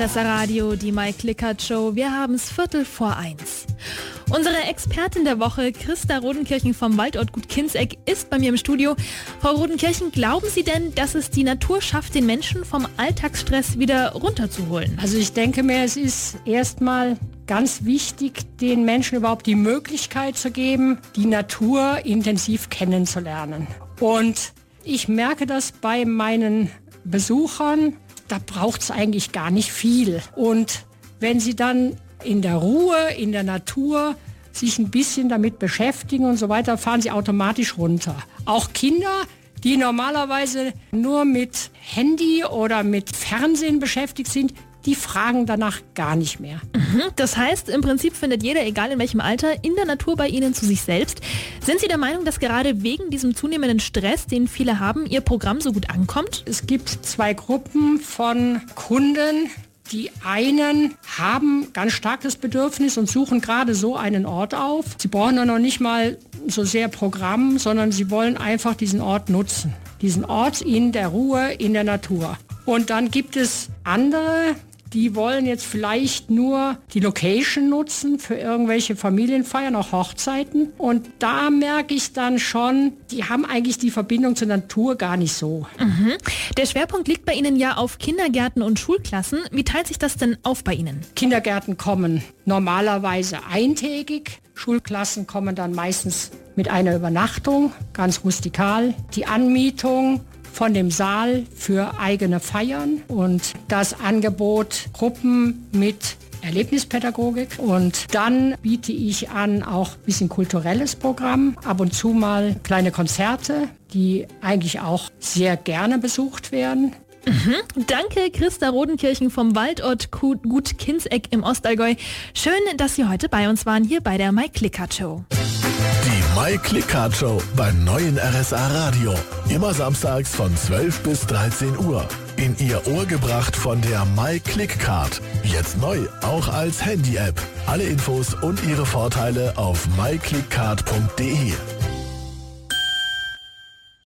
Radio, die Mike Clickert Show. Wir haben es Viertel vor eins. Unsere Expertin der Woche, Christa Rodenkirchen vom Waldort Gut Kinseck, ist bei mir im Studio. Frau Rodenkirchen, glauben Sie denn, dass es die Natur schafft, den Menschen vom Alltagsstress wieder runterzuholen? Also ich denke mir, es ist erstmal ganz wichtig, den Menschen überhaupt die Möglichkeit zu geben, die Natur intensiv kennenzulernen. Und ich merke das bei meinen Besuchern, da braucht es eigentlich gar nicht viel. Und wenn sie dann in der Ruhe, in der Natur sich ein bisschen damit beschäftigen und so weiter, fahren sie automatisch runter. Auch Kinder, die normalerweise nur mit Handy oder mit Fernsehen beschäftigt sind, die fragen danach gar nicht mehr. Mhm. Das heißt, im Prinzip findet jeder, egal in welchem Alter, in der Natur bei Ihnen zu sich selbst. Sind Sie der Meinung, dass gerade wegen diesem zunehmenden Stress, den viele haben, Ihr Programm so gut ankommt? Es gibt zwei Gruppen von Kunden, die einen haben ganz stark das Bedürfnis und suchen gerade so einen Ort auf. Sie brauchen noch nicht mal so sehr Programm, sondern sie wollen einfach diesen Ort nutzen. Diesen Ort in der Ruhe, in der Natur. Und dann gibt es andere, die wollen jetzt vielleicht nur die Location nutzen für irgendwelche Familienfeiern, auch Hochzeiten. Und da merke ich dann schon, die haben eigentlich die Verbindung zur Natur gar nicht so. Mhm. Der Schwerpunkt liegt bei Ihnen ja auf Kindergärten und Schulklassen. Wie teilt sich das denn auf bei Ihnen? Kindergärten kommen normalerweise eintägig. Schulklassen kommen dann meistens mit einer Übernachtung, ganz rustikal. Die Anmietung von dem Saal für eigene Feiern und das Angebot Gruppen mit Erlebnispädagogik und dann biete ich an auch ein bisschen kulturelles Programm, ab und zu mal kleine Konzerte, die eigentlich auch sehr gerne besucht werden. Mhm. Danke, Christa Rodenkirchen vom Waldort Gut Kinseck im Ostallgäu. Schön, dass Sie heute bei uns waren, hier bei der My Clicker Show. My Clickcard Show beim neuen RSA Radio. Immer samstags von 12 bis 13 Uhr. In Ihr Ohr gebracht von der My Clickcard. Jetzt neu, auch als Handy-App. Alle Infos und ihre Vorteile auf myclickcard.de.